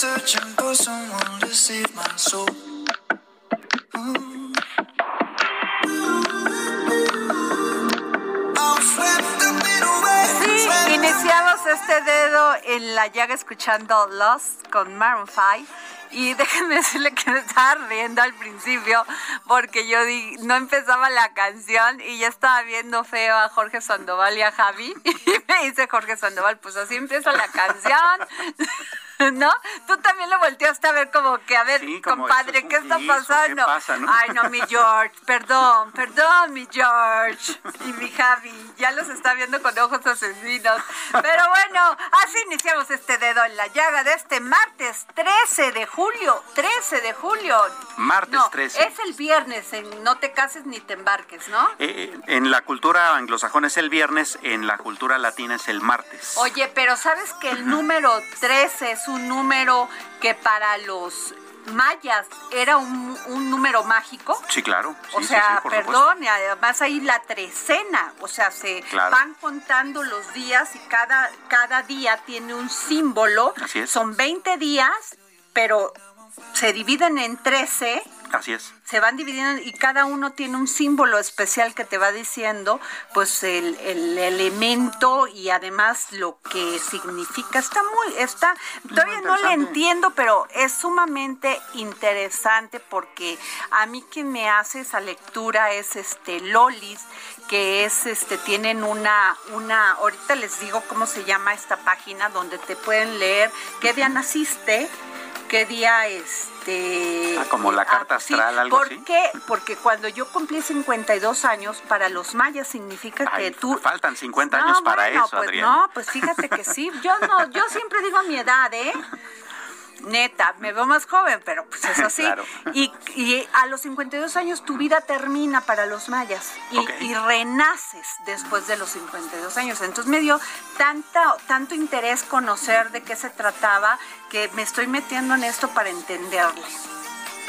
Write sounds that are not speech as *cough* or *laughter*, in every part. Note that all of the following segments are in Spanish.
Searching for someone to save my soul. Este dedo en la llaga escuchando Lost con Maroon 5. Y *laughs* déjenme decirle que me estaba riendo al principio porque yo no empezaba la canción y ya estaba viendo feo a Jorge Sandoval y a Javi. *laughs* Y me dice Jorge Sandoval, pues así empieza la canción. *laughs* *laughs* ¿No? Tú también lo volteaste a ver como que, a ver, Sí, compadre, ¿qué está ¿y eso qué pasando? pasa, no? Ay, no, mi George, perdón, perdón, mi George y mi Javi, ya los está viendo con ojos asesinos. Pero bueno, así iniciamos este dedo en la llaga de este martes 13 de julio, 13 de julio. Martes No, 13. Es el viernes en No te cases ni te embarques, ¿no? Eh, en la cultura anglosajona es el viernes, en la cultura latina es el martes. Oye, pero ¿sabes que el número 13 es un número que para los mayas era un, un número mágico? Sí, claro. Sí, o sea, sí, por supuesto. perdón, además ahí la trecena, o sea, se Claro. van contando los días y cada, cada día tiene un símbolo. Así es. Son 20 días, pero se dividen en 13 Así es. se van dividiendo y cada uno tiene un símbolo especial que te va diciendo pues el, el elemento y además lo que significa. Está muy está todavía no le entiendo pero es sumamente interesante porque a mí quien me hace esa lectura es este Lolis que es este tienen una una ahorita les digo cómo se llama esta página donde te pueden leer qué día naciste qué día este Ah, como la carta sí, astral, algo ¿por así. qué? Porque cuando yo cumplí 52 años, para los mayas significa que tú... faltan 50 No, años para bueno, eso, pues. No, pues fíjate que sí. Yo no, yo siempre digo mi edad, ¿eh? Neta, me veo más joven, pero pues es *laughs* así. Claro. y, y a los 52 años tu vida termina para los mayas y, renaces después de los 52 años. Entonces me dio tanta, tanto interés conocer de qué se trataba que me estoy metiendo en esto para entenderle.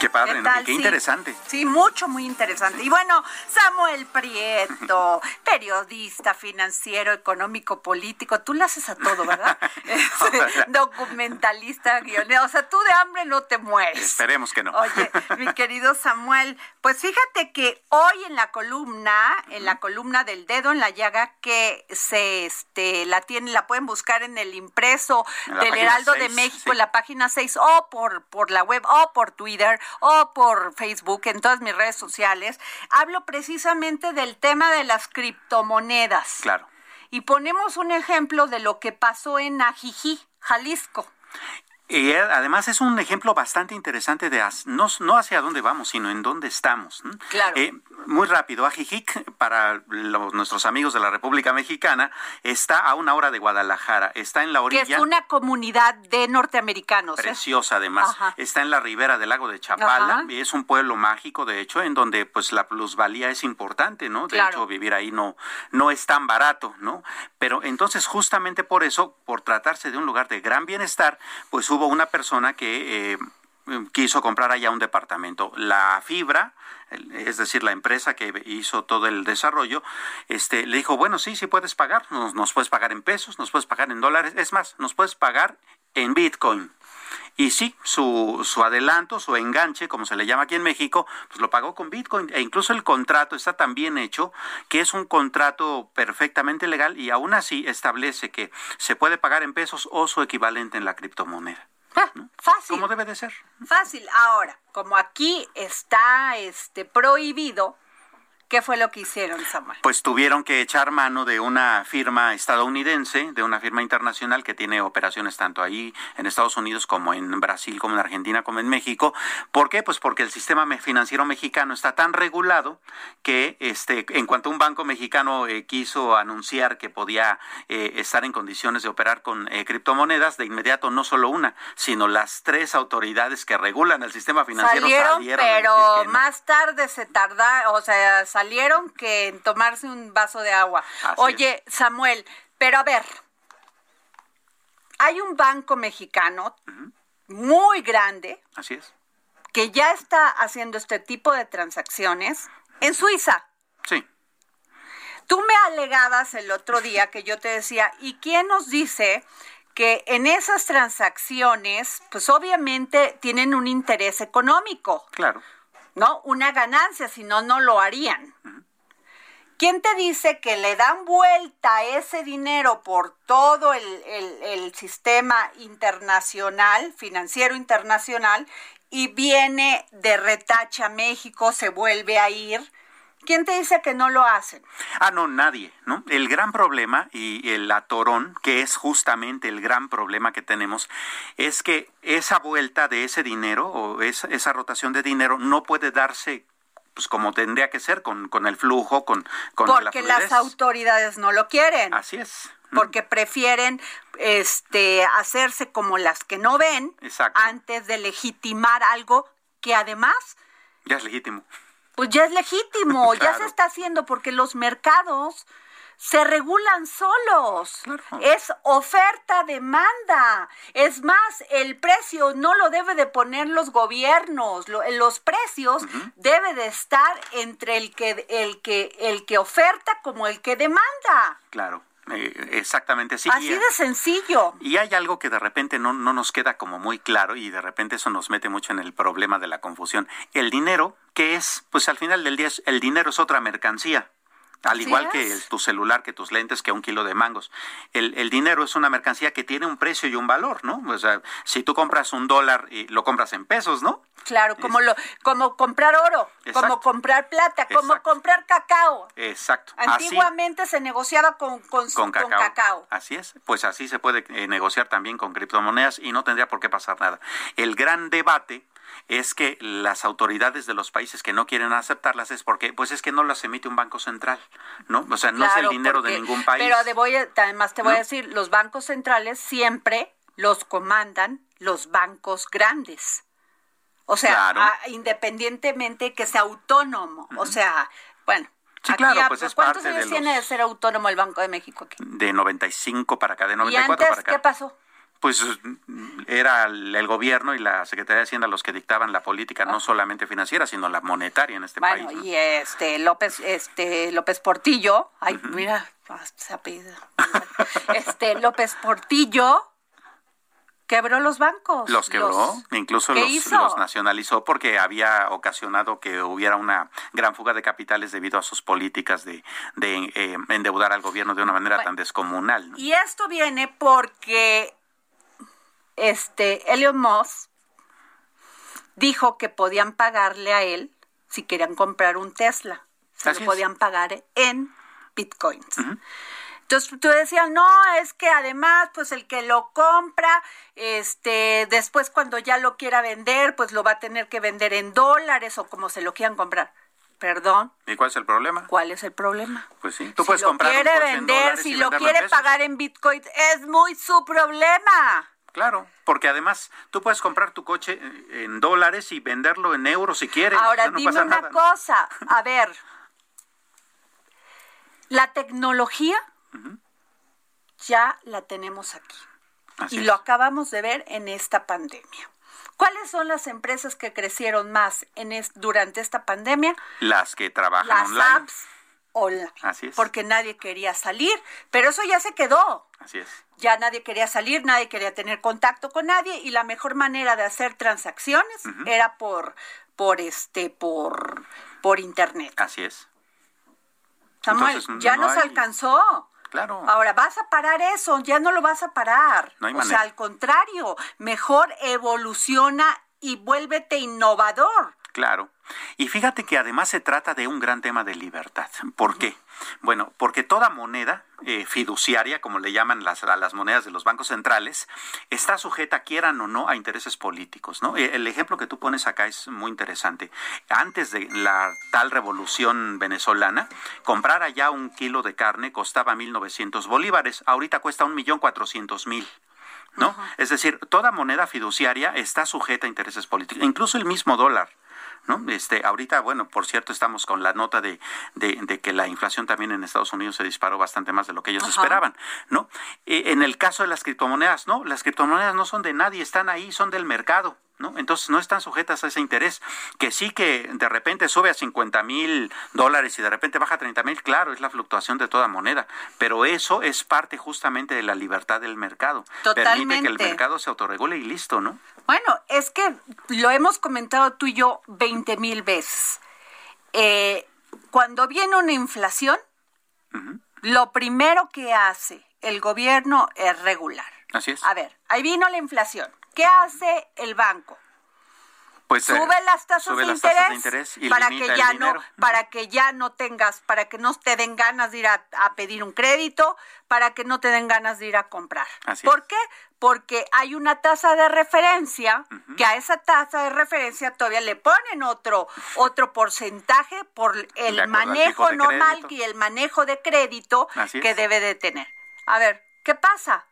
Qué padre, ¿Qué ¿no? tal? Qué Sí. interesante. Sí, mucho, muy interesante. Y bueno, Samuel Prieto, *laughs* periodista, financiero, económico, político, tú le haces a todo, ¿verdad? *laughs* Este, documentalista, guionero, o sea, tú de hambre no te mueres. Esperemos que no. Oye, *laughs* mi querido Samuel, pues fíjate que hoy en la columna, en la columna del dedo en la llaga, que se este la tienen, la pueden buscar en el impreso En del Heraldo de México, sí. en la página 6, o por, por la web, o por Twitter, o por Facebook, en todas mis redes sociales, hablo precisamente del tema de las criptomonedas. Claro. Y ponemos un ejemplo de lo que pasó en Ajijí, Jalisco. Y eh, además es un ejemplo bastante interesante de no, no hacia dónde vamos, sino en dónde estamos. Claro. Eh, muy rápido, Ajijic, para nuestros amigos de la República Mexicana, está a una hora de Guadalajara, está en la orilla. Que es una comunidad de norteamericanos. ¿eh? Preciosa, además. Está en la ribera del lago de Chapala, y es un pueblo mágico, de hecho, en donde pues la plusvalía es importante, ¿no? De hecho, vivir ahí no, no es tan barato, ¿no? Pero entonces, justamente por eso, por tratarse de un lugar de gran bienestar, pues hubo una persona que... Eh, quiso comprar allá un departamento. La fibra, es decir, la empresa que hizo todo el desarrollo, este, le dijo, bueno, sí, sí puedes pagar, nos, puedes pagar en pesos, nos puedes pagar en dólares, es más, nos puedes pagar en Bitcoin. Y sí, su, su adelanto, su enganche, como se le llama aquí en México, pues lo pagó con Bitcoin. E incluso el contrato está tan bien hecho que es un contrato perfectamente legal y aún así establece que se puede pagar en pesos o su equivalente en la criptomoneda. *laughs* Fácil. Como debe de ser. Fácil. Ahora, como aquí está este prohibido, ¿Qué fue lo que hicieron, Samuel? Pues tuvieron que echar mano de una firma estadounidense, de una firma internacional que tiene operaciones tanto ahí en Estados Unidos como en Brasil, como en Argentina, como en México. ¿Por qué? Pues porque el sistema financiero mexicano está tan regulado que este, en cuanto un banco mexicano eh, quiso anunciar que podía eh, estar en condiciones de operar con eh, criptomonedas, de inmediato no solo una, sino las tres autoridades que regulan el sistema financiero salieron, pero más tarde se tarda, o sea, salieron que en tomarse un vaso de agua. Oye, Samuel, pero a ver, hay un banco mexicano muy grande. Así es. Que ya está haciendo este tipo de transacciones en Suiza. Sí. Tú me alegabas el otro día que yo te decía, ¿y quién nos dice que en esas transacciones, pues obviamente tienen un interés económico? Claro. ¿No? Una ganancia, si no, no lo harían. ¿Quién te dice que le dan vuelta ese dinero por todo el, el, sistema internacional, financiero internacional, y viene de retacha a México, se vuelve a ir? ¿Quién te dice que no lo hacen? Ah, no, nadie, ¿no? El gran problema y el atorón, que es justamente el gran problema que tenemos, es que esa vuelta de ese dinero o esa, esa rotación de dinero no puede darse pues como tendría que ser con, con el flujo, con, con Porque las autoridades no lo quieren. Así es. Porque prefieren este hacerse como las que no ven antes de legitimar algo que además ya es legítimo pues ya es legítimo, *laughs* ya se está haciendo porque los mercados se regulan solos. Es oferta, demanda. Es más, el precio no lo debe de poner los gobiernos. los precios debe de estar entre el que, el que, el que oferta como el que demanda. Claro. Eh, exactamente así. Así de sencillo. Y hay algo que de repente no, no nos queda como muy claro y de repente eso nos mete mucho en el problema de la confusión. El dinero, ¿qué es? Pues al final del día el dinero es otra mercancía. Al igual que tu celular, que tus lentes, que un kilo de mangos. El, el, dinero es una mercancía que tiene un precio y un valor, ¿no? O sea, si tú compras un dólar y lo compras en pesos, ¿no? Claro, como lo, como comprar oro, como comprar plata, como comprar cacao. Exacto. Antiguamente se negociaba con, con, cacao. Así es, pues así se puede eh, negociar también con criptomonedas y no tendría por qué pasar nada. El gran debate es que las autoridades de los países que no quieren aceptarlas es porque pues es que no las emite un banco central, ¿no? O sea, no es el dinero de ningún país. Pero además te voy a decir, los bancos centrales siempre los comandan los bancos grandes. O sea, independientemente que sea autónomo. O sea, bueno. Sí, claro, pues es ¿Cuántos años tiene de ser autónomo el Banco de México aquí? De 95 para acá, de 94 ¿Y antes, para acá. ¿Qué pasó? Pues era el, gobierno y la Secretaría de Hacienda los que dictaban la política, no ah. solamente financiera, sino la monetaria en este país. Bueno, y este López, este López Portillo, ay, mira, se apellida. Este López Portillo quebró los bancos. Los quebró, incluso los, nacionalizó porque había ocasionado que hubiera una gran fuga de capitales debido a sus políticas de, eh, endeudar al gobierno de una manera tan descomunal. Y esto viene porque este Elon Musk dijo que podían pagarle a él si querían comprar un Tesla. Se lo podían pagar en bitcoins. Entonces tú decías, no, es que además, pues el que lo compra, este, después cuando ya lo quiera vender, pues lo va a tener que vender en dólares o como se lo quieran comprar. Perdón. ¿Y cuál es el problema? ¿Cuál es el problema? Pues sí, tú puedes comprar. Si lo quiere vender, si lo quiere pagar en Bitcoin, es muy su problema. Claro, porque además tú puedes comprar tu coche en dólares y venderlo en euros si quieres. Ahora dime una cosa, a ver, la tecnología ya la tenemos aquí y lo acabamos de ver en esta pandemia. ¿Cuáles son las empresas que crecieron más en durante esta pandemia? Las que trabajan las online. Apps online. Así es. Porque nadie quería salir, pero eso ya se quedó. Así es. Ya nadie quería salir, nadie quería tener contacto con nadie y la mejor manera de hacer transacciones era por por este por por internet. Así es. Samuel, ya nos alcanzó. Claro. Ahora, vas a parar eso, ya no lo vas a parar. No hay o sea, al contrario, mejor evoluciona y vuélvete innovador. Claro. Y fíjate que además se trata de un gran tema de libertad. ¿Por qué? Bueno, porque toda moneda eh, fiduciaria, como le llaman las, a las monedas de los bancos centrales, está sujeta, quieran o no, a intereses políticos. ¿no? Eh, el ejemplo que tú pones acá es muy interesante. Antes de la tal revolución venezolana, comprar allá un kilo de carne costaba 1.900 bolívares. Ahorita cuesta 1.400.000. ¿no? Es decir, toda moneda fiduciaria está sujeta a intereses políticos, incluso el mismo dólar. ¿No? Este, ahorita, bueno, por cierto, estamos con la nota de, de, que la inflación también en Estados Unidos se disparó bastante más de lo que ellos esperaban, ¿no? E, en el caso de las criptomonedas, no, las criptomonedas no son de nadie, están ahí, son del mercado. ¿No? Entonces no están sujetas a ese interés. Que sí que de repente sube a 50 mil dólares y de repente baja a 30 mil, claro, es la fluctuación de toda moneda, pero eso es parte justamente de la libertad del mercado. Totalmente. Permite que el mercado se autorregule y listo, ¿no? Bueno, es que lo hemos comentado tú y yo 20 mil veces. Eh, cuando viene una inflación, lo primero que hace el gobierno es regular. Así es. A ver, ahí vino la inflación. ¿Qué hace el banco? Pues, sube eh, las tasas, sube de, las interés tasas de interés y para que ya no para que ya no tengas para que no te den ganas de ir a, a pedir un crédito para que no te den ganas de ir a comprar Así ¿por es. qué? porque hay una tasa de referencia que a esa tasa de referencia todavía le ponen otro *laughs* otro porcentaje por el manejo normal y el manejo de crédito Así es. que debe de tener a ver qué pasa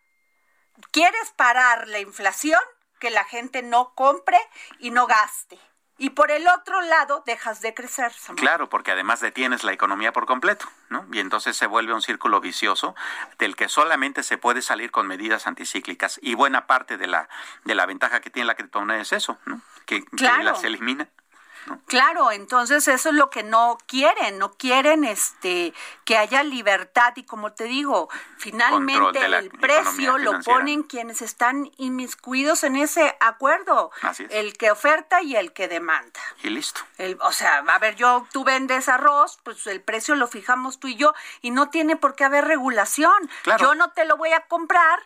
¿Quieres parar la inflación? Que la gente no compre y no gaste. Y por el otro lado, dejas de crecer. Samuel. Claro, porque además detienes la economía por completo, ¿no? Y entonces se vuelve un círculo vicioso del que solamente se puede salir con medidas anticíclicas. Y buena parte de la, de la ventaja que tiene la criptomoneda es eso, ¿no? Que, que Claro. las elimina. Claro, entonces eso es lo que no quieren, no quieren este que haya libertad y como te digo, finalmente el precio lo ponen quienes están inmiscuidos en ese acuerdo, Así es. el que oferta y el que demanda. Y listo. El- o sea, a ver, yo, tú vendes arroz, pues el precio lo fijamos tú y yo y no tiene por qué haber regulación. Claro. Yo no te lo voy a comprar,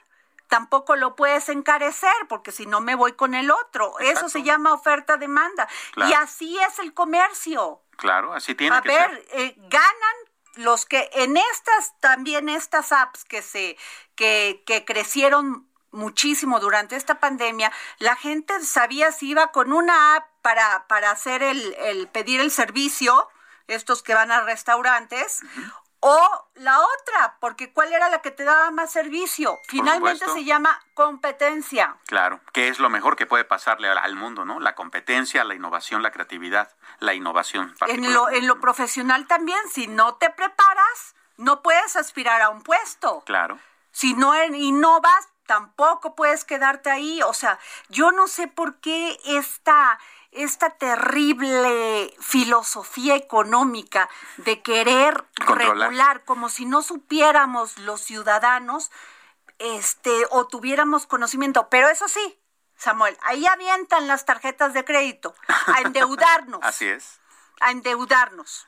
tampoco lo puedes encarecer porque si no me voy con el otro. Eso se llama oferta-demanda. Claro. Y así es el comercio. Claro, así tiene A que ver, ser. eh, ganan los que en estas también estas apps que se que, que crecieron muchísimo durante esta pandemia, la gente sabía si iba con una app para, para hacer el, el pedir el servicio, estos que van a restaurantes, o la otra, porque cuál era la que te daba más servicio. Finalmente se llama competencia. Claro, que es lo mejor que puede pasarle al, mundo, ¿no? La competencia, la innovación, la creatividad, la innovación. En lo, en lo profesional también, si no te preparas, no puedes aspirar a un puesto. Claro. Si no innovas, tampoco puedes quedarte ahí. O sea, yo no sé por qué esta, esta terrible filosofía económica de querer Controlar. regular como si no supiéramos los ciudadanos este o tuviéramos conocimiento. Pero eso sí, Samuel, ahí avientan las tarjetas de crédito a *laughs* endeudarnos, Así es. a endeudarnos.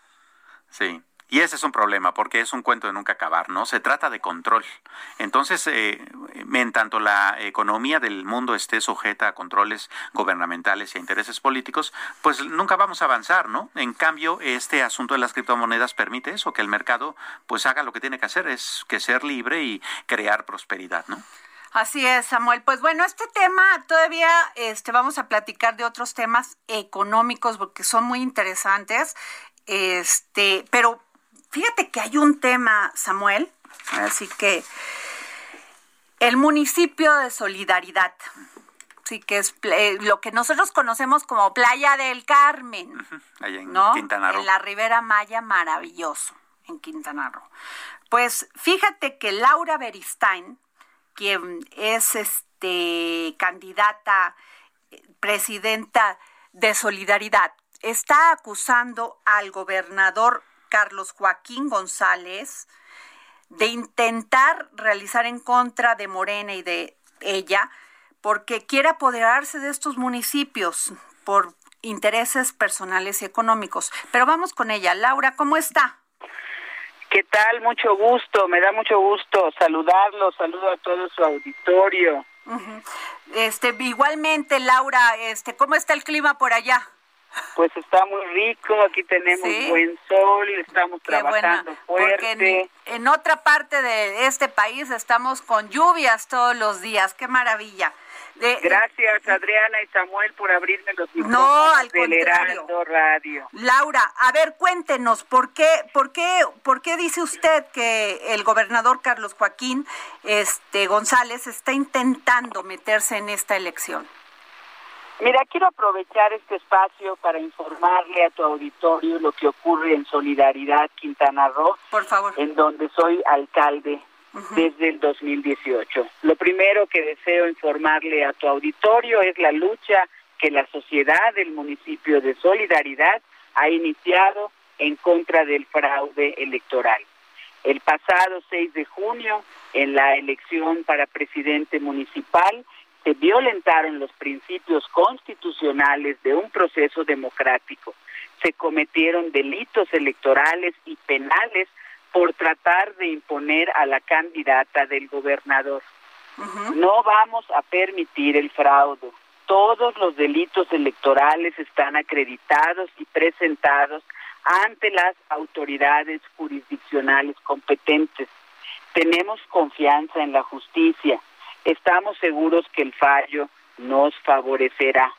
Sí. Y ese es un problema porque es un cuento de nunca acabar, ¿no? Se trata de control. Entonces, eh, en tanto la economía del mundo esté sujeta a controles gubernamentales y a intereses políticos, pues nunca vamos a avanzar, ¿no? En cambio, este asunto de las criptomonedas permite eso, que el mercado pues haga lo que tiene que hacer, es que ser libre y crear prosperidad, ¿no? Así es, Samuel. Pues bueno, este tema todavía este, vamos a platicar de otros temas económicos porque son muy interesantes. Este, pero fíjate que hay un tema, Samuel, así que el municipio de solidaridad. Sí, que es eh, lo que nosotros conocemos como Playa del Carmen. en ¿no? Quintana Roo. En la Ribera Maya, maravilloso, en Quintana Roo. Pues fíjate que Laura Beristain, quien es este candidata eh, presidenta de Solidaridad, está acusando al gobernador Carlos Joaquín González de intentar realizar en contra de Morena y de ella porque quiere apoderarse de estos municipios por intereses personales y económicos. Pero vamos con ella. Laura, ¿cómo está? ¿Qué tal? Mucho gusto, me da mucho gusto saludarlo, saludo a todo su auditorio. Este, igualmente, Laura, este, ¿cómo está el clima por allá? Pues está muy rico, aquí tenemos buen sol, estamos trabajando fuerte. Porque en, otra parte de este país estamos con lluvias todos los días, qué maravilla. Gracias Adriana y Samuel por abrirme los micrófonos no, al contrario. Radio. Laura, a ver, cuéntenos, ¿por qué, por qué, por qué dice usted que el gobernador Carlos Joaquín este, González está intentando meterse en esta elección? Mira, quiero aprovechar este espacio para informarle a tu auditorio lo que ocurre en Solidaridad Quintana Roo, por favor, en donde soy alcalde desde el 2018. Lo primero que deseo informarle a tu auditorio es la lucha que la sociedad del municipio de Solidaridad ha iniciado en contra del fraude electoral. El pasado 6 de junio, en la elección para presidente municipal, se violentaron los principios constitucionales de un proceso democrático. Se cometieron delitos electorales y penales por tratar de imponer a la candidata del gobernador. No vamos a permitir el fraude. Todos los delitos electorales están acreditados y presentados ante las autoridades jurisdiccionales competentes. Tenemos confianza en la justicia. Estamos seguros que el fallo nos favorecerá.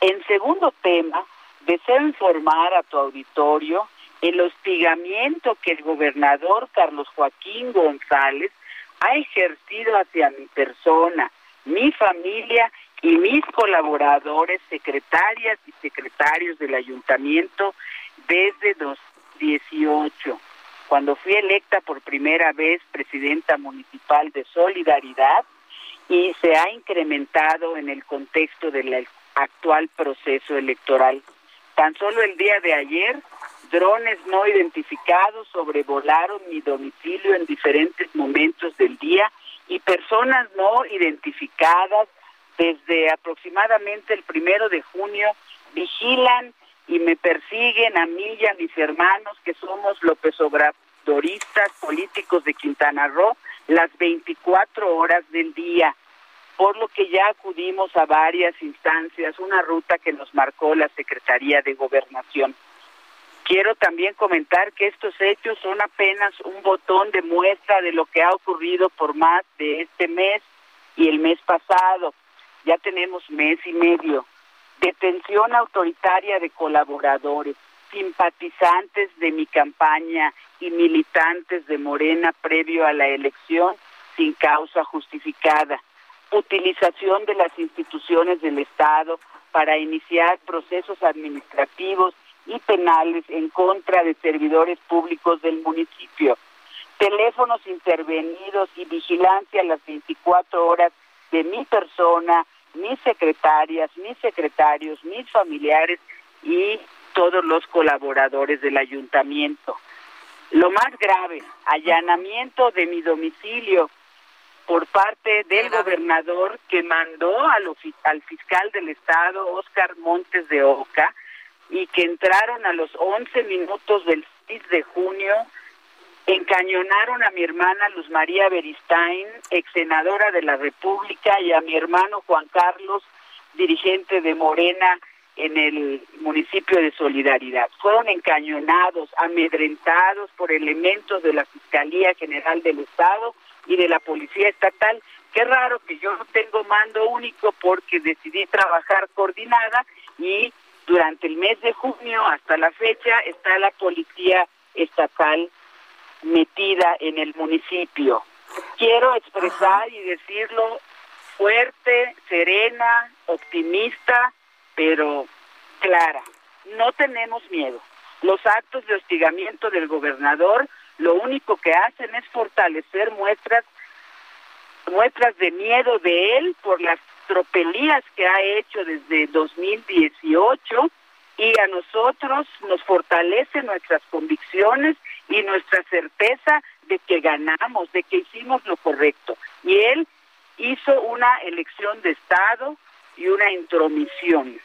En segundo tema, deseo informar a tu auditorio el hostigamiento que el gobernador Carlos Joaquín González ha ejercido hacia mi persona, mi familia y mis colaboradores, secretarias y secretarios del ayuntamiento desde 2018, cuando fui electa por primera vez presidenta municipal de Solidaridad y se ha incrementado en el contexto del actual proceso electoral. Tan solo el día de ayer drones no identificados sobrevolaron mi domicilio en diferentes momentos del día y personas no identificadas desde aproximadamente el primero de junio vigilan y me persiguen a mí y a mis hermanos que somos López Obradoristas políticos de Quintana Roo las 24 horas del día, por lo que ya acudimos a varias instancias, una ruta que nos marcó la Secretaría de Gobernación. Quiero también comentar que estos hechos son apenas un botón de muestra de lo que ha ocurrido por más de este mes y el mes pasado. Ya tenemos mes y medio. Detención autoritaria de colaboradores, simpatizantes de mi campaña y militantes de Morena previo a la elección sin causa justificada. Utilización de las instituciones del Estado para iniciar procesos administrativos y penales en contra de servidores públicos del municipio, teléfonos intervenidos y vigilancia a las 24 horas de mi persona, mis secretarias, mis secretarios, mis familiares y todos los colaboradores del ayuntamiento. Lo más grave, allanamiento de mi domicilio por parte del gobernador que mandó al, al fiscal del estado, Oscar Montes de Oca, y que entraron a los 11 minutos del de junio encañonaron a mi hermana Luz María Beristain, ex senadora de la República, y a mi hermano Juan Carlos, dirigente de Morena en el municipio de Solidaridad. Fueron encañonados, amedrentados por elementos de la Fiscalía General del Estado y de la Policía Estatal. Qué raro que yo no tengo mando único porque decidí trabajar coordinada y durante el mes de junio hasta la fecha está la Policía Estatal metida en el municipio. Quiero expresar y decirlo fuerte, serena, optimista, pero clara. No tenemos miedo. Los actos de hostigamiento del gobernador lo único que hacen es fortalecer muestras muestras de miedo de él por las tropelías que ha hecho desde 2018 y a nosotros nos fortalece nuestras convicciones y nuestra certeza de que ganamos, de que hicimos lo correcto. Y él hizo una elección de Estado y una intromisión.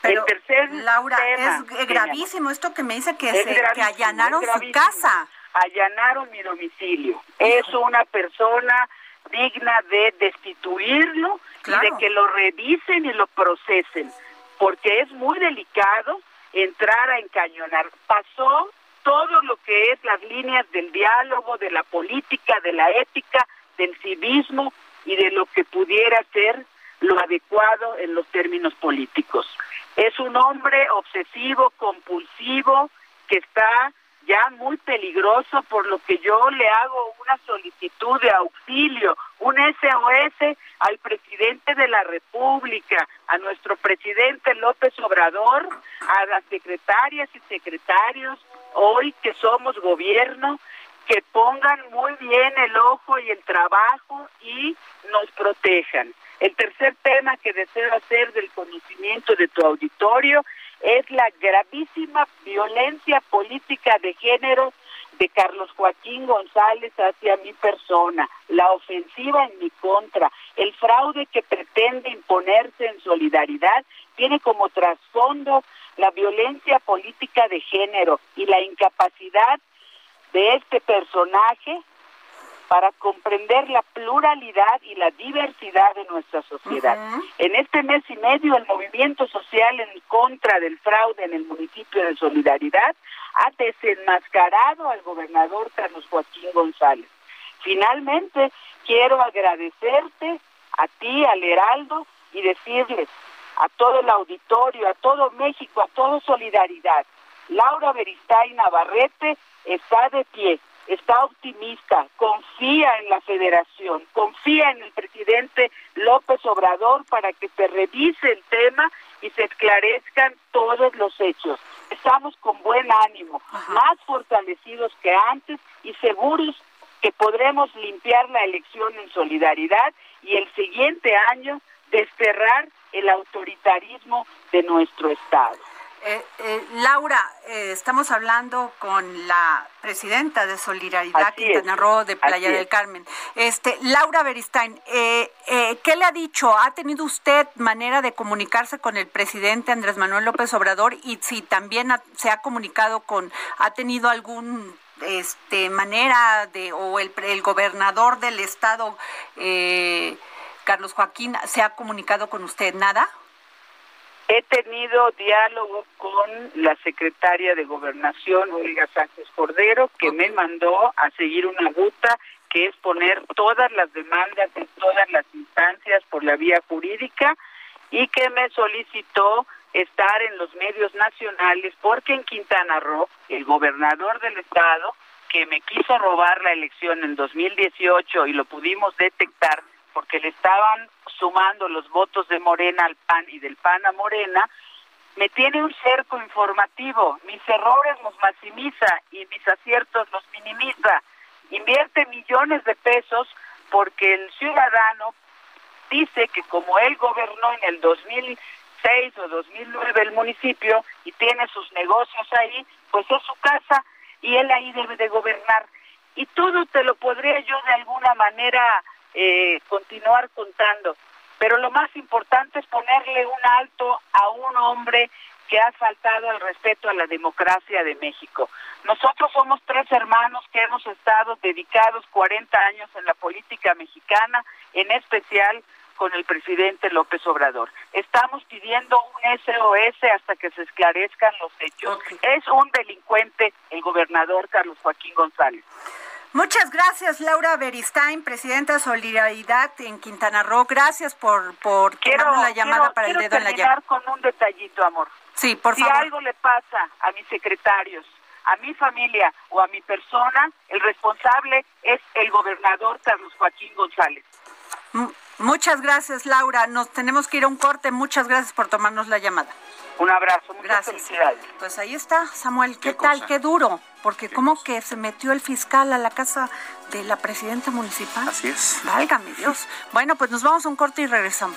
Pero, Laura, es gravísimo esto que me dice que, se, que allanaron su casa. Allanaron mi domicilio. Es una persona digna de destituirlo y de que lo revisen y lo procesen, porque es muy delicado entrar a encañonar. Pasó todo lo que es las líneas del diálogo, de la política, de la ética, del civismo y de lo que pudiera ser lo adecuado en los términos políticos. Es un hombre obsesivo, compulsivo, que está ya muy peligroso, por lo que yo le hago una solicitud de auxilio, un SOS al presidente de la República, a nuestro presidente López Obrador, a las secretarias y secretarios, hoy que somos gobierno, que pongan muy bien el ojo y el trabajo y nos protejan. El tercer tema que deseo hacer del conocimiento de tu auditorio es la gravísima violencia política de género de Carlos Joaquín González hacia mi persona, la ofensiva en mi contra, el fraude que pretende imponerse en solidaridad tiene como trasfondo la violencia política de género y la incapacidad de este personaje para comprender la pluralidad y la diversidad de nuestra sociedad. En este mes y medio, el movimiento social en contra del fraude en el municipio de Solidaridad ha desenmascarado al gobernador Carlos Joaquín González. Finalmente, quiero agradecerte a ti, al Heraldo, y decirles a todo el auditorio, a todo México, a todo Solidaridad, Laura Beristain Navarrete está de pie está optimista, confía en la federación, confía en el presidente López Obrador para que se revise el tema y se esclarezcan todos los hechos. Estamos con buen ánimo, más fortalecidos que antes y seguros que podremos limpiar la elección en solidaridad y el siguiente año desterrar el autoritarismo de nuestro Estado. Eh, eh, Laura, eh, estamos hablando con la presidenta de Solidaridad Quintana Roo de Playa del Carmen. Este, Laura Beristain, ¿qué le ha dicho? ¿Ha tenido usted manera de comunicarse con el presidente Andrés Manuel López Obrador y si también se ha comunicado con, ha tenido algún este manera de o el, el gobernador del estado Carlos Joaquín se ha comunicado con usted nada? He tenido diálogo con la secretaria de Gobernación, Olga Sánchez Cordero, que me mandó a seguir una ruta que es poner todas las demandas en todas las instancias por la vía jurídica y que me solicitó estar en los medios nacionales porque en Quintana Roo, el gobernador del estado, que me quiso robar la elección en 2018 y lo pudimos detectar porque le estaban sumando los votos de Morena al PAN y del PAN a Morena, me tiene un cerco informativo. Mis errores los maximiza y mis aciertos los minimiza. Invierte millones de pesos porque el ciudadano dice que como él gobernó en el 2006 o 2009 el municipio y tiene sus negocios ahí, pues es su casa y él ahí debe de gobernar. Y todo te lo podría yo de alguna manera eh, continuar contando. Pero lo más importante es ponerle un alto a un hombre que ha faltado el respeto a la democracia de México. Nosotros somos tres hermanos que hemos estado dedicados 40 años en la política mexicana, en especial con el presidente López Obrador. Estamos pidiendo un SOS hasta que se esclarezcan los hechos. Es un delincuente el gobernador Carlos Joaquín González. Muchas gracias, Laura Beristain, presidenta de Solidaridad en Quintana Roo. Gracias por, por quiero, la llamada para el dedo en la llaga. con un detallito, amor. Sí, por si algo le pasa a mis secretarios, a mi familia o a mi persona, el responsable es el gobernador Carlos Joaquín González. muchas gracias, Laura. Nos tenemos que ir a un corte. Muchas gracias por tomarnos la llamada. Un abrazo, muchas gracias. felicidades. Pues ahí está, Samuel. ¿Qué, tal? Qué duro. Porque como que se metió el fiscal a la casa de la presidenta municipal. Así es. Válgame Dios. Bueno, pues nos vamos a un corte y regresamos.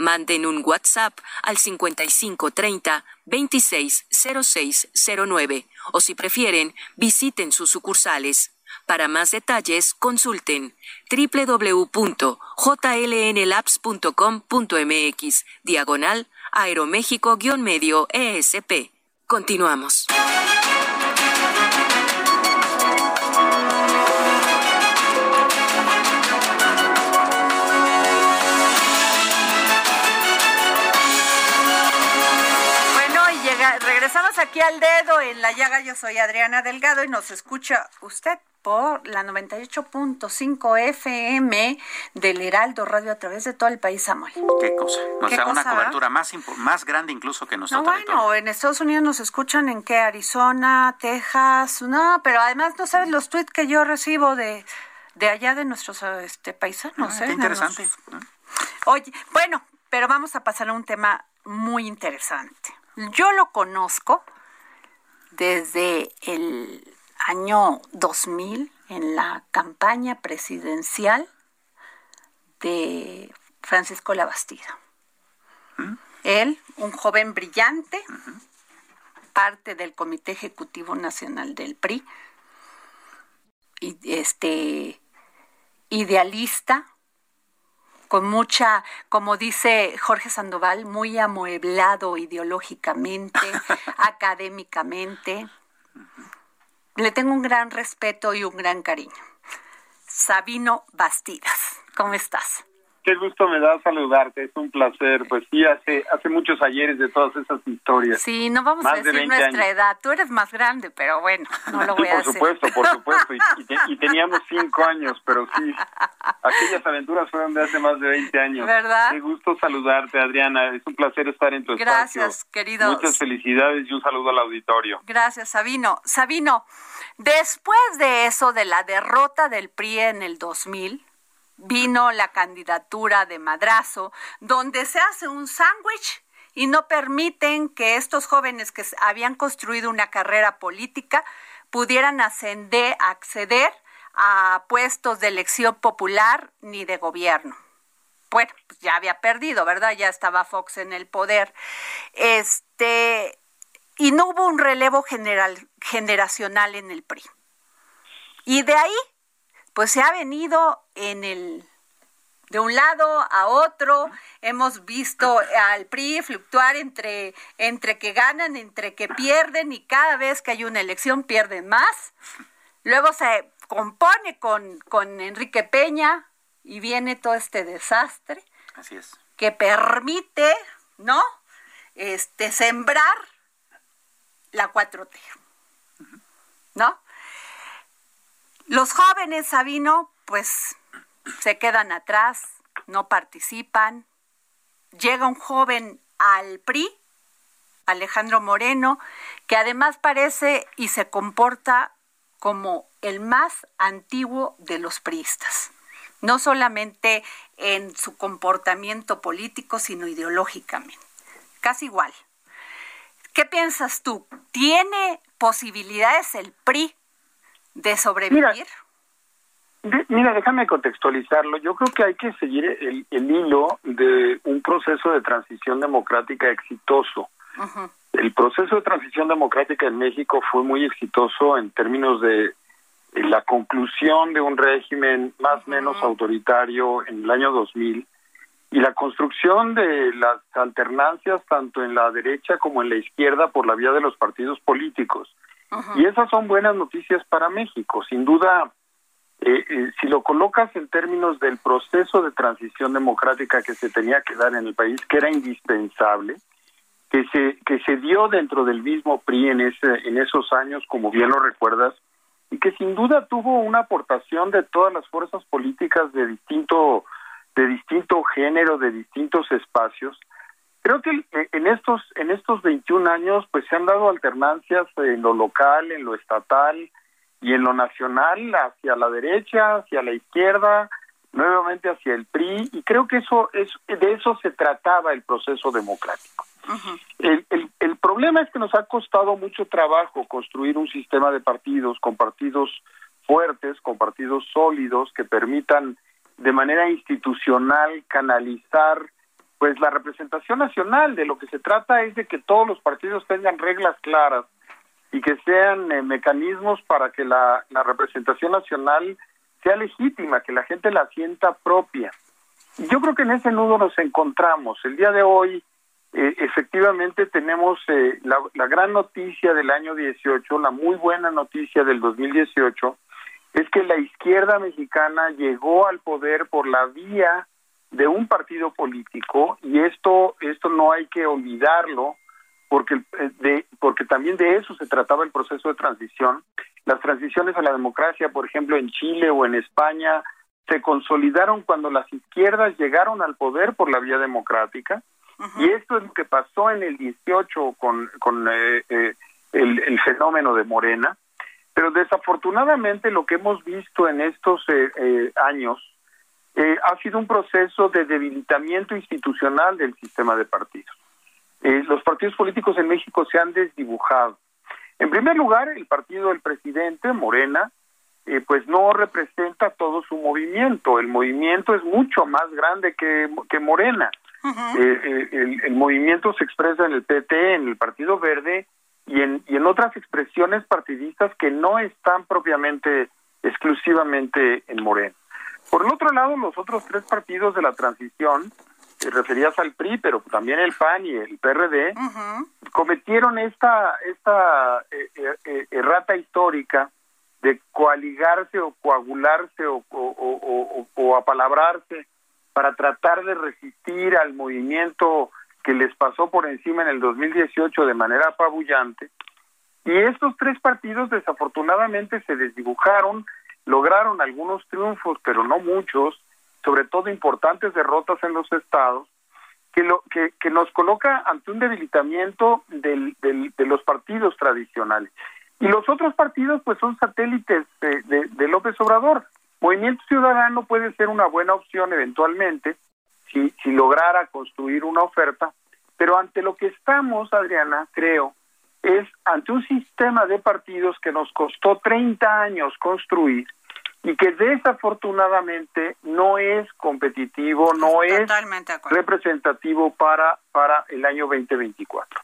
Manden un WhatsApp al 5530 260609 o si prefieren, visiten sus sucursales. Para más detalles, consulten www.jlnlabs.com.mx diagonal aeroméxico-medio ESP. Continuamos. Regresamos aquí al dedo en la llaga. Yo soy Adriana Delgado y nos escucha usted por la 98.5 FM del Heraldo Radio a través de todo el país, Samuel. Qué cosa. O sea, una cobertura más, más grande incluso que nosotros. No, bueno, en Estados Unidos nos escuchan en qué, Arizona, Texas, no, pero además no sabes los tweets que yo recibo de, de allá de nuestros este, paisanos. Ah, qué ¿eh? interesante. Oye, bueno, pero vamos a pasar a un tema muy interesante. Yo lo conozco desde el año 2000 en la campaña presidencial de Francisco Labastida. ¿Mm? Él, un joven brillante, parte del Comité Ejecutivo Nacional del PRI, y este idealista, con mucha, como dice Jorge Sandoval, muy amueblado ideológicamente, *laughs* académicamente. Le tengo un gran respeto y un gran cariño. Sabino Bastidas, ¿cómo estás? Qué gusto me da saludarte, es un placer. Pues sí, hace, hace muchos ayeres de todas esas historias. Sí, no vamos a decir nuestra edad. Tú eres más grande, pero bueno, no lo voy a decir. Por supuesto, por *laughs* supuesto. Y, teníamos cinco años, pero sí, aquellas aventuras fueron de hace más de 20 años. ¿Verdad? Qué gusto saludarte, Adriana. Es un placer estar en tu Gracias, espacio. Gracias, querido. Muchas felicidades y un saludo al auditorio. Gracias, Sabino. Sabino, Después de eso, de la derrota del PRI en el 2000, vino la candidatura de Madrazo, donde se hace un sándwich y no permiten que estos jóvenes que habían construido una carrera política pudieran ascender, acceder a puestos de elección popular ni de gobierno. Bueno, pues ya había perdido, ¿verdad? Ya estaba Fox en el poder. Este, y no hubo un relevo general, generacional en el PRI. Y de ahí, pues se ha venido en el de un lado a otro, hemos visto al PRI fluctuar entre, entre que ganan, entre que pierden y cada vez que hay una elección pierden más. Luego se compone con, con Enrique Peña y viene todo este desastre. Así es. Que permite, ¿no? Este, sembrar la 4T. ¿No? Los jóvenes, Sabino, pues se quedan atrás, no participan. Llega un joven al PRI, Alejandro Moreno, que además parece y se comporta como el más antiguo de los priistas, no solamente en su comportamiento político, sino ideológicamente, casi igual. ¿Qué piensas tú? ¿Tiene posibilidades el PRI de sobrevivir? Mira, déjame contextualizarlo. Yo creo que hay que seguir el, hilo de un proceso de transición democrática exitoso. El proceso de transición democrática en México fue muy exitoso en términos de la conclusión de un régimen más o menos autoritario en el año 2000 y la construcción de las alternancias tanto en la derecha como en la izquierda por la vía de los partidos políticos. Y esas son buenas noticias para México. Sin duda, eh, eh, si lo colocas en términos del proceso de transición democrática que se tenía que dar en el país, que era indispensable, que se que se dio dentro del mismo PRI en ese en esos años, como bien lo recuerdas, y que sin duda tuvo una aportación de todas las fuerzas políticas de distinto de distinto género, de distintos espacios. Creo que eh, en estos en estos 21 años pues se han dado alternancias en lo local, en lo estatal, y en lo nacional hacia la derecha, hacia la izquierda, nuevamente hacia el PRI, y creo que eso es de eso se trataba el proceso democrático. el, el, el, problema es que nos ha costado mucho trabajo construir un sistema de partidos con partidos fuertes, con partidos sólidos que permitan de manera institucional canalizar pues la representación nacional. De lo que se trata es de que todos los partidos tengan reglas claras y que sean eh, mecanismos para que la, representación nacional sea legítima, que la gente la sienta propia. Y yo creo que en ese nudo nos encontramos. El día de hoy, eh, efectivamente, tenemos eh, la, la, gran noticia del año 18, la muy buena noticia del 2018, es que la izquierda mexicana llegó al poder por la vía de un partido político y esto esto no hay que olvidarlo porque, eh, de, porque también de eso se trataba el proceso de transición. Las transiciones a la democracia, por ejemplo, en Chile o en España, se consolidaron cuando las izquierdas llegaron al poder por la vía democrática. Y esto es lo que pasó en el 18 con, con eh, eh, el, el, fenómeno de Morena. Pero desafortunadamente lo que hemos visto en estos años ha sido un proceso de debilitamiento institucional del sistema de partidos. Eh, los partidos políticos en México se han desdibujado. En primer lugar, el partido del presidente, Morena, eh, pues no representa todo su movimiento. El movimiento es mucho más grande que, que Morena. Eh, el, el, movimiento se expresa en el PT, en el Partido Verde y en, y en otras expresiones partidistas que no están propiamente exclusivamente en Morena. Por el otro lado, los otros tres partidos de la transición, te referías al PRI, pero también el PAN y el PRD, cometieron esta, esta eh, eh, eh, errata histórica de coaligarse o coagularse o, o, o, apalabrarse para tratar de resistir al movimiento que les pasó por encima en el 2018 de manera apabullante. Y estos tres partidos desafortunadamente se desdibujaron, lograron algunos triunfos, pero no muchos, sobre todo importantes derrotas en los estados, que, lo, que, nos coloca ante un debilitamiento del, del, de los partidos tradicionales. Y los otros partidos pues son satélites de, de López Obrador. Movimiento Ciudadano puede ser una buena opción eventualmente si, si lograra construir una oferta, pero ante lo que estamos, Adriana, creo, es ante un sistema de partidos que nos costó 30 años construir y que desafortunadamente no es competitivo, no es representativo para, para el año 2024.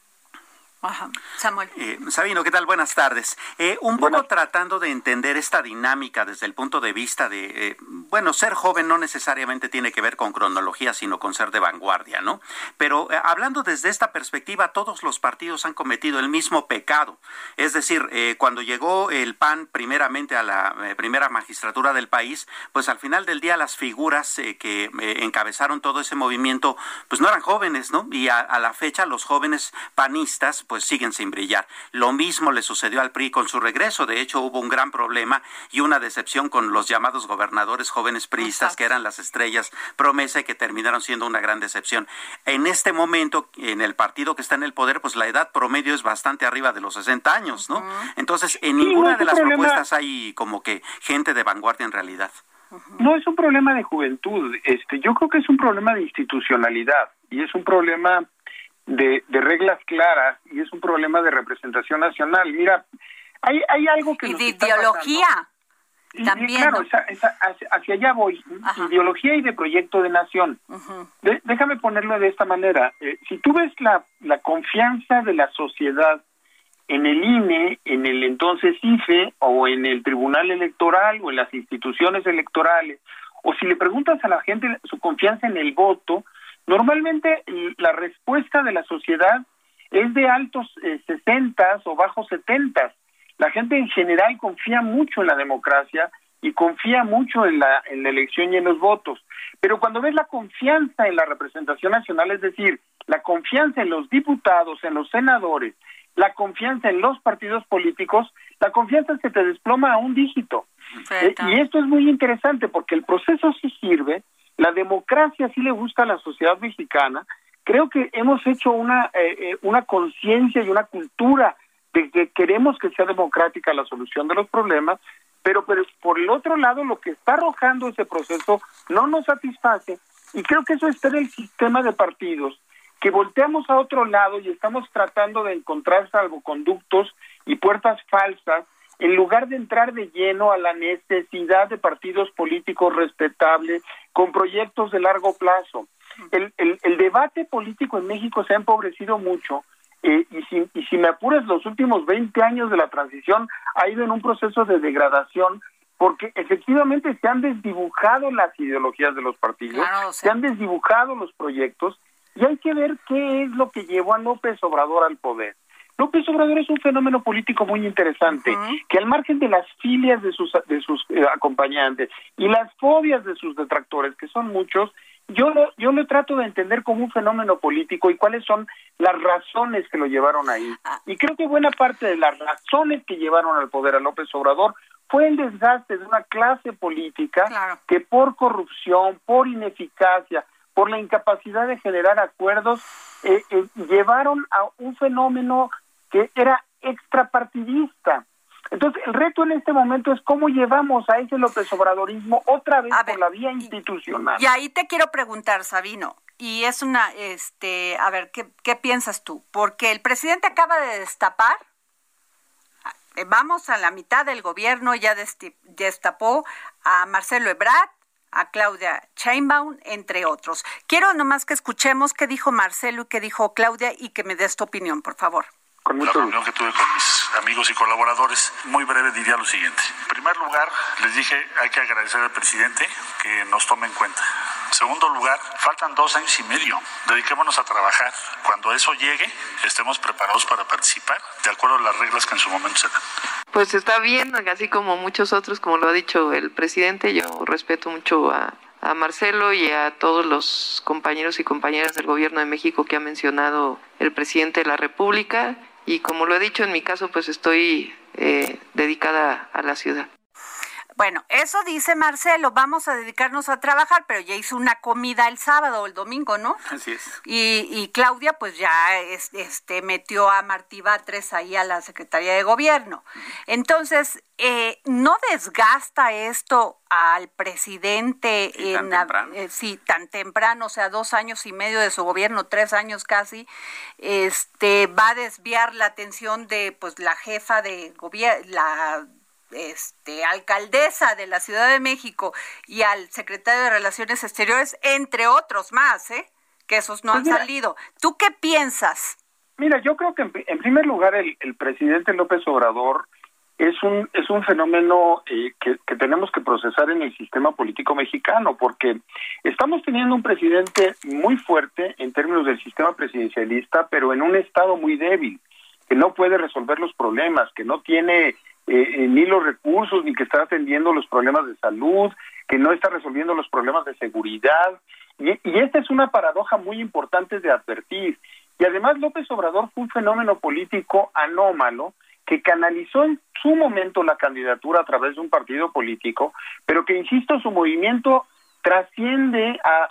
Samuel. Eh, Sabino, ¿qué tal? Buenas tardes. Eh, un poco tratando de entender esta dinámica desde el punto de vista de, eh, bueno, ser joven no necesariamente tiene que ver con cronología, sino con ser de vanguardia, ¿no? Pero hablando desde esta perspectiva, todos los partidos han cometido el mismo pecado. Es decir, cuando llegó el PAN primeramente a la primera magistratura del país, pues al final del día las figuras que encabezaron todo ese movimiento, pues no eran jóvenes, ¿no? Y a, a la fecha los jóvenes panistas, pues siguen sin brillar. Lo mismo le sucedió al PRI con su regreso. De hecho, hubo un gran problema y una decepción con los llamados gobernadores jóvenes priistas, que eran las estrellas promesa y que terminaron siendo una gran decepción. En este momento, en el partido que está en el poder, pues la edad promedio es bastante arriba de los 60 años, ¿no? Entonces, en ninguna de las propuestas hay como que gente de vanguardia en realidad. No es un problema de juventud, este, yo creo que es un problema de institucionalidad y es un problema de, reglas claras y es un problema de representación nacional. Mira, hay, hay algo que... Y de ideología. también. claro, hacia, allá voy. Ideología y de proyecto de nación. déjame ponerlo de esta manera. Eh, si tú ves la, la confianza de la sociedad en el INE, en el entonces IFE o en el Tribunal Electoral o en las instituciones electorales, o si le preguntas a la gente su confianza en el voto, Normalmente la respuesta de la sociedad es de altos eh, sesentas o bajos setentas. La gente en general confía mucho en la democracia y confía mucho en la, en la elección y en los votos. Pero cuando ves la confianza en la representación nacional, es decir, la confianza en los diputados, en los senadores, la confianza en los partidos políticos, la confianza se te desploma a un dígito. Eh, y esto es muy interesante porque el proceso sí sirve la democracia sí le gusta a la sociedad mexicana. Creo que hemos hecho una, eh, eh, una conciencia y una cultura de que queremos que sea democrática la solución de los problemas, pero, pero por el otro lado lo que está arrojando ese proceso no nos satisface y creo que eso está en el sistema de partidos, que volteamos a otro lado y estamos tratando de encontrar salvoconductos y puertas falsas en lugar de entrar de lleno a la necesidad de partidos políticos respetables con proyectos de largo plazo. El, el, debate político en México se ha empobrecido mucho eh, y, si, y si me apuras, los últimos 20 años de la transición ha ido en un proceso de degradación porque efectivamente se han desdibujado las ideologías de los partidos, se han desdibujado los proyectos y hay que ver qué es lo que llevó a López Obrador al poder. López Obrador es un fenómeno político muy interesante, que al margen de las filias de sus, de sus eh, acompañantes y las fobias de sus detractores, que son muchos, yo lo, yo lo trato de entender como un fenómeno político y cuáles son las razones que lo llevaron ahí. Ah. Y creo que buena parte de las razones que llevaron al poder a López Obrador fue el desgaste de una clase política que por corrupción, por ineficacia, por la incapacidad de generar acuerdos, eh, eh, llevaron a un fenómeno que era extrapartidista. Entonces, el reto en este momento es cómo llevamos a ese López Obradorismo otra vez por la vía institucional. Y, ahí te quiero preguntar, Sabino, y es una, este, a ver, ¿qué, qué piensas tú? Porque el presidente acaba de destapar, eh, vamos a la mitad del gobierno, ya destapó a Marcelo Ebrard, a Claudia Chainbaum, entre otros. Quiero nomás que escuchemos qué dijo Marcelo y qué dijo Claudia y que me des tu opinión, por favor la reunión que tuve con mis amigos y colaboradores, muy breve diría lo siguiente. En primer lugar, les dije, hay que agradecer al presidente que nos tome en cuenta. En segundo lugar, faltan dos años y medio. Dediquémonos a trabajar. Cuando eso llegue, estemos preparados para participar de acuerdo a las reglas que en su momento se dan. Pues está bien, así como muchos otros, como lo ha dicho el presidente, yo respeto mucho a, a Marcelo y a todos los compañeros y compañeras del gobierno de México que ha mencionado el presidente de la República y como lo he dicho en mi caso, pues estoy eh, dedicada a la ciudad. Bueno, eso dice Marcelo, vamos a dedicarnos a trabajar, pero ya hizo una comida el sábado o el domingo, ¿no? Así es. Y, Claudia pues ya este, metió a Martí Batres ahí a la Secretaría de Gobierno. Entonces, eh, ¿no desgasta esto al presidente tan temprano. Eh, sí, tan temprano, o sea, dos años y medio de su gobierno, tres años casi, este va a desviar la atención de pues la jefa de gobierno, la este, alcaldesa de la Ciudad de México y al secretario de Relaciones Exteriores, entre otros más, ¿eh? que esos no pues han salido. ¿Tú qué piensas? Mira, yo creo que en, primer lugar el, presidente López Obrador es un es un fenómeno eh, que, que, tenemos que procesar en el sistema político mexicano porque estamos teniendo un presidente muy fuerte en términos del sistema presidencialista pero en un estado muy débil que no puede resolver los problemas que no tiene eh, eh, ni los recursos, ni que está atendiendo los problemas de salud, que no está resolviendo los problemas de seguridad. Y, esta es una paradoja muy importante de advertir. Y además López Obrador fue un fenómeno político anómalo que canalizó en su momento la candidatura a través de un partido político, pero que, insisto, su movimiento trasciende a,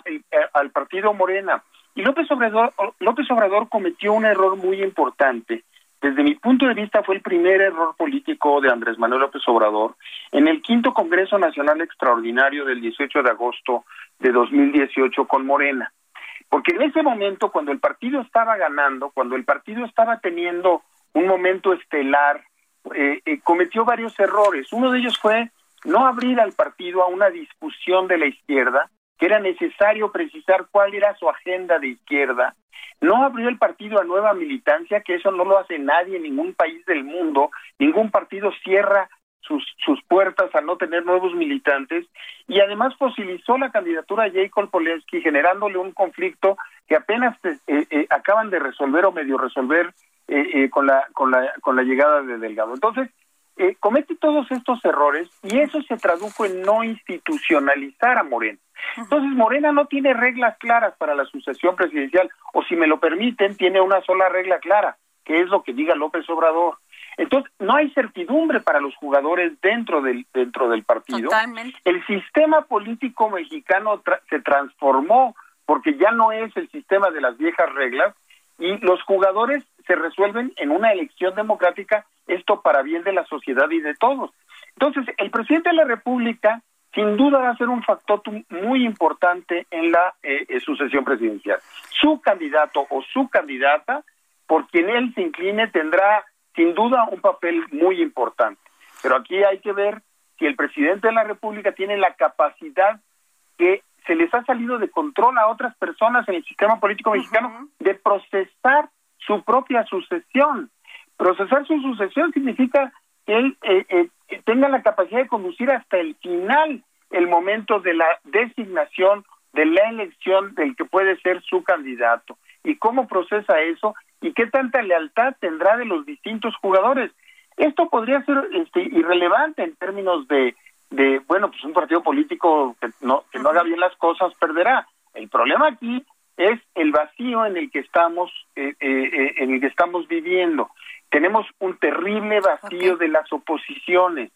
al partido Morena. Y López Obrador, López Obrador cometió un error muy importante desde mi punto de vista fue el primer error político de Andrés Manuel López Obrador en el quinto Congreso Nacional Extraordinario del 18 de agosto de 2018 con Morena. Porque en ese momento, cuando el partido estaba ganando, cuando el partido estaba teniendo un momento estelar, eh, eh, cometió varios errores. Uno de ellos fue no abrir al partido a una discusión de la izquierda, que era necesario precisar cuál era su agenda de izquierda, no abrió el partido a nueva militancia, que eso no lo hace nadie en ningún país del mundo, ningún partido cierra sus, sus puertas a no tener nuevos militantes y además fosilizó la candidatura a Jacob Polensky generándole un conflicto que apenas eh, eh, acaban de resolver o medio resolver eh, con la con la con la llegada de Delgado. Entonces, comete todos estos errores y eso se tradujo en no institucionalizar a Moreno. Entonces, Morena no tiene reglas claras para la sucesión presidencial, o si me lo permiten, tiene una sola regla clara, que es lo que diga López Obrador. Entonces, no hay certidumbre para los jugadores dentro del, dentro del partido. El sistema político mexicano se transformó porque ya no es el sistema de las viejas reglas y los jugadores se resuelven en una elección democrática, esto para bien de la sociedad y de todos. Entonces, el presidente de la República sin duda va a ser un factor muy importante en la eh, eh, sucesión presidencial. Su candidato o su candidata, por quien él se incline, tendrá sin duda un papel muy importante. Pero aquí hay que ver si el presidente de la República tiene la capacidad que se les ha salido de control a otras personas en el sistema político mexicano de procesar su propia sucesión. Procesar su sucesión significa que él eh, tenga la capacidad de conducir hasta el final el momento de la designación, de la elección del que puede ser su candidato. ¿Y cómo procesa eso? ¿Y qué tanta lealtad tendrá de los distintos jugadores? Esto podría ser este, irrelevante en términos de, de, bueno, pues un partido político que no, que no haga bien las cosas perderá. El problema aquí es el vacío en el que estamos, eh, eh, eh, en el que estamos viviendo. Tenemos un terrible vacío de las oposiciones.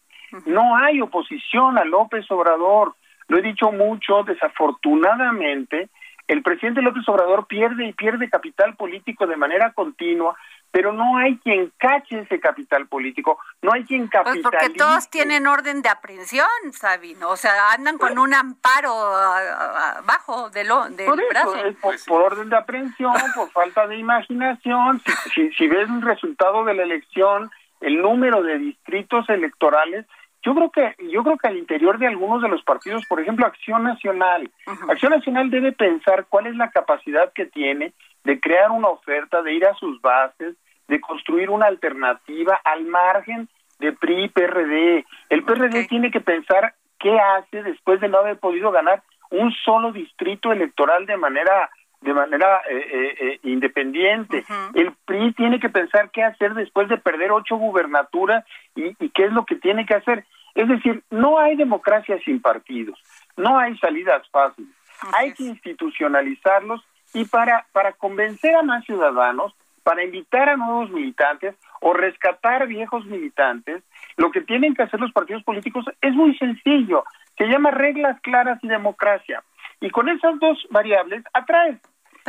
No hay oposición a López Obrador. Lo he dicho mucho, desafortunadamente, el presidente López Obrador pierde y pierde capital político de manera continua, pero no hay quien cache ese capital político, no hay quien capitalice. Pues porque todos tienen orden de aprehensión, Sabino, o sea, andan con un amparo abajo de lo, del por brazo. Pues por, orden de aprehensión, por falta de imaginación, si, si ves el resultado de la elección, el número de distritos electorales, yo creo que yo creo que al interior de algunos de los partidos, por ejemplo, Acción Nacional, Acción Nacional debe pensar cuál es la capacidad que tiene de crear una oferta, de ir a sus bases, de construir una alternativa al margen de PRI y PRD. El PRD tiene que pensar qué hace después de no haber podido ganar un solo distrito electoral de manera de manera eh, eh, eh, independiente. El PRI tiene que pensar qué hacer después de perder ocho gubernaturas y, qué es lo que tiene que hacer. Es decir, no hay democracia sin partidos, no hay salidas fáciles. hay que institucionalizarlos y para, para convencer a más ciudadanos, para invitar a nuevos militantes, o rescatar viejos militantes, lo que tienen que hacer los partidos políticos es muy sencillo, se llama reglas claras y democracia. Y con esas dos variables atraes,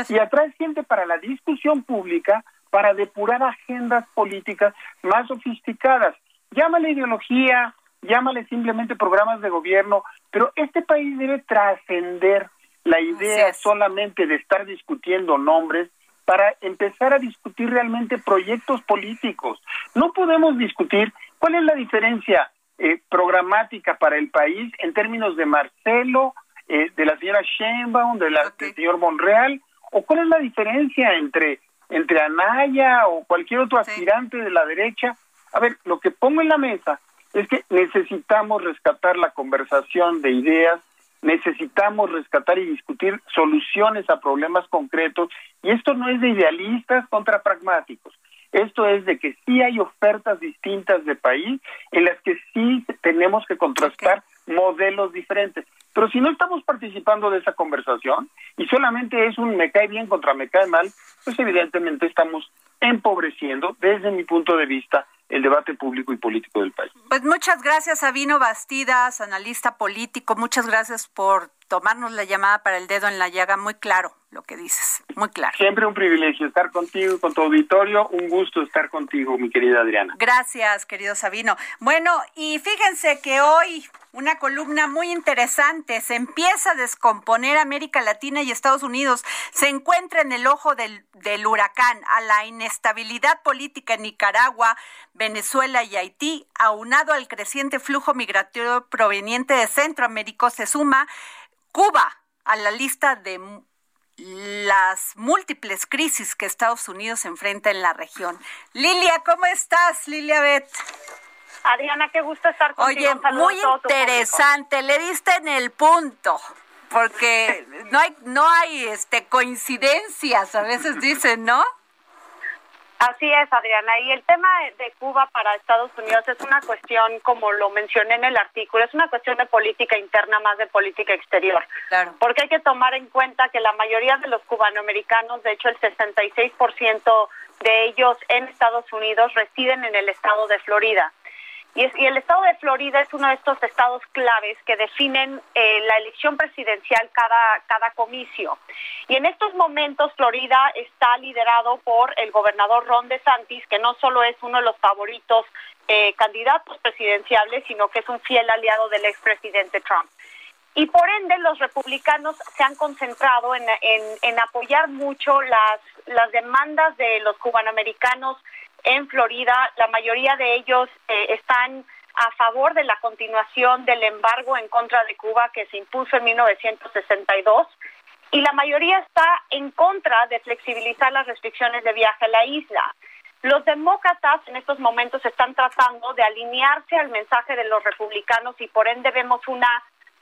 y atraes gente para la discusión pública, para depurar agendas políticas más sofisticadas. Llámale ideología, llámale simplemente programas de gobierno, pero este país debe trascender la idea solamente de estar discutiendo nombres para empezar a discutir realmente proyectos políticos. No podemos discutir cuál es la diferencia eh, programática para el país en términos de Marcelo, eh, de la señora Sheinbaum, de la, del señor Monreal, o cuál es la diferencia entre, entre Anaya o cualquier otro aspirante de la derecha. A ver, lo que pongo en la mesa es que necesitamos rescatar la conversación de ideas, necesitamos rescatar y discutir soluciones a problemas concretos, y esto no es de idealistas contra pragmáticos. Esto es de que sí hay ofertas distintas de país en las que sí tenemos que contrastar modelos diferentes. Pero si no estamos participando de esa conversación y solamente es un me cae bien contra me cae mal, pues evidentemente estamos empobreciendo, desde mi punto de vista, el debate público y político del país. Pues muchas gracias, Sabino Bastidas, analista político. Muchas gracias por tomarnos la llamada para el dedo en la llaga. Muy claro lo que dices, muy claro. Siempre un privilegio estar contigo, con tu auditorio. Un gusto estar contigo, mi querida Adriana. Gracias, querido Sabino. Bueno, y fíjense que hoy una columna muy interesante. Se empieza a descomponer América Latina y Estados Unidos. Se encuentra en el ojo del, del, huracán a la inestabilidad política en Nicaragua, Venezuela y Haití, aunado al creciente flujo migratorio proveniente de Centroamérica, se suma Cuba a la lista de las múltiples crisis que Estados Unidos enfrenta en la región. Lilia, ¿cómo estás, Lilia Bet? Adriana, qué gusto estar contigo. Oye, muy interesante, le diste en el punto, porque no hay, no hay este coincidencias, a veces dicen, ¿no? Así es, Adriana. Y el tema de Cuba para Estados Unidos es una cuestión, como lo mencioné en el artículo, es una cuestión de política interna más de política exterior. Claro. Porque hay que tomar en cuenta que la mayoría de los cubanoamericanos, de hecho el 66% de ellos en Estados Unidos, residen en el estado de Florida. Y, el estado de Florida es uno de estos estados claves que definen eh, la elección presidencial cada, cada comicio. Y en estos momentos Florida está liderado por el gobernador Ron DeSantis, que no solo es uno de los favoritos eh, candidatos presidenciales, sino que es un fiel aliado del expresidente Trump. Y por ende los republicanos se han concentrado en, en apoyar mucho las, las demandas de los cubanoamericanos en Florida. La mayoría de ellos eh, están a favor de la continuación del embargo en contra de Cuba que se impuso en 1962 y la mayoría está en contra de flexibilizar las restricciones de viaje a la isla. Los demócratas en estos momentos están tratando de alinearse al mensaje de los republicanos y por ende vemos una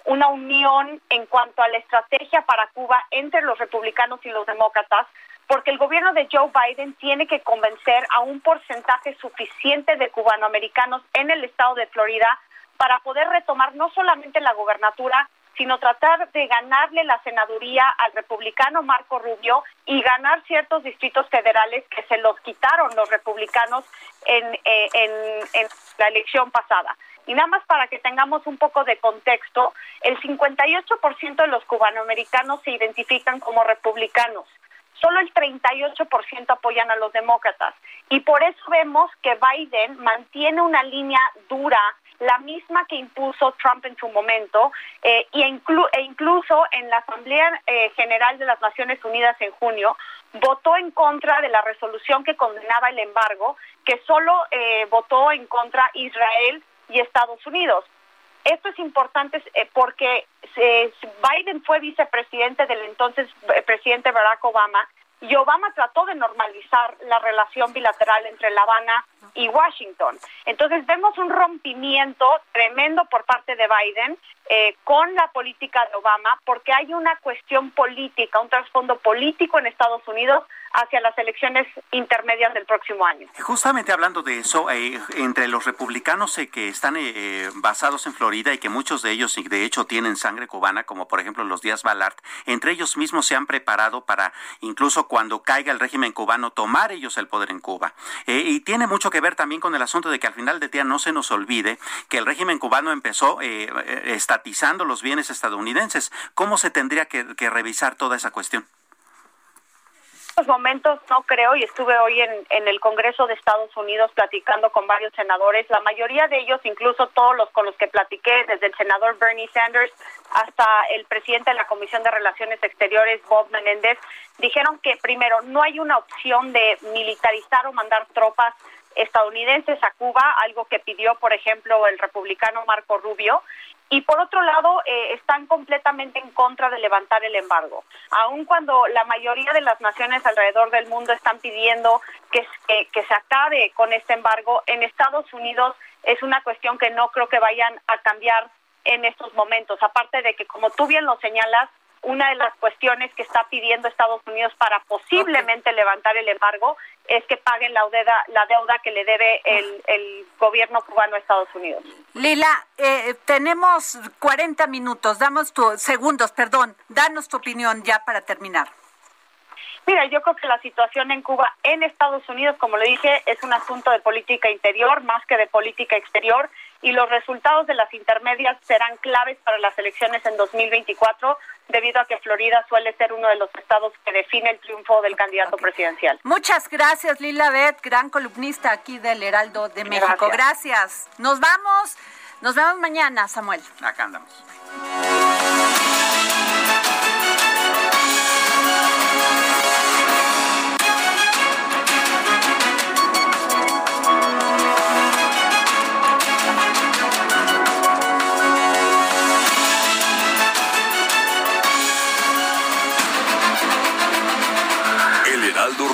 una unión en cuanto a la estrategia para Cuba entre los republicanos y los demócratas porque el gobierno de Joe Biden tiene que convencer a un porcentaje suficiente de cubanoamericanos en el estado de Florida para poder retomar no solamente la gobernatura, sino tratar de ganarle la senaduría al republicano Marco Rubio y ganar ciertos distritos federales que se los quitaron los republicanos en, eh, en la elección pasada. Y nada más para que tengamos un poco de contexto, el 58% de los cubanoamericanos se identifican como republicanos solo el 38% apoyan a los demócratas. Y por eso vemos que Biden mantiene una línea dura, la misma que impuso Trump en su momento, eh, y e incluso en la Asamblea eh, General de las Naciones Unidas en junio, votó en contra de la resolución que condenaba el embargo, que solo eh, votó en contra Israel y Estados Unidos. Esto es importante eh, porque Biden fue vicepresidente del entonces eh, presidente Barack Obama y Obama trató de normalizar la relación bilateral entre La Habana y Washington. Entonces vemos un rompimiento tremendo por parte de Biden eh, con la política de Obama porque hay una cuestión política, un trasfondo político en Estados Unidos hacia las elecciones intermedias del próximo año. Justamente hablando de eso, eh, entre los republicanos eh, que están eh, basados en Florida y que muchos de ellos de hecho tienen sangre cubana, como por ejemplo los Díaz Balart, entre ellos mismos se han preparado para incluso cuando caiga el régimen cubano tomar ellos el poder en Cuba. y tiene mucho que ver también con el asunto de que al final de día no se nos olvide que el régimen cubano empezó eh, estatizando los bienes estadounidenses. ¿Cómo se tendría que revisar toda esa cuestión? estos momentos no creo, y estuve hoy en, en el Congreso de Estados Unidos platicando con varios senadores, la mayoría de ellos, incluso todos los con los que platiqué, desde el senador Bernie Sanders hasta el presidente de la Comisión de Relaciones Exteriores, Bob Menéndez, dijeron que primero no hay una opción de militarizar o mandar tropas estadounidenses a Cuba, algo que pidió, por ejemplo, el republicano Marco Rubio, y por otro lado eh, están completamente en contra de levantar el embargo. Aun cuando la mayoría de las naciones alrededor del mundo están pidiendo que, que, se acabe con este embargo, en Estados Unidos es una cuestión que no creo que vayan a cambiar en estos momentos. Aparte de que, como tú bien lo señalas, una de las cuestiones que está pidiendo Estados Unidos para posiblemente levantar el embargo es que paguen la deuda, la deuda que le debe el, el gobierno cubano a Estados Unidos. Lila, eh, tenemos 40 minutos, damos tu, segundos, perdón, danos tu opinión ya para terminar. Mira, yo creo que la situación en Cuba, en Estados Unidos, como le dije, es un asunto de política interior más que de política exterior y los resultados de las intermedias serán claves para las elecciones en 2024 debido a que Florida suele ser uno de los estados que define el triunfo del candidato presidencial. Muchas gracias, Lila Beth, gran columnista aquí del Heraldo de México. Gracias. Nos vamos. Nos vemos mañana, Samuel. Acá andamos.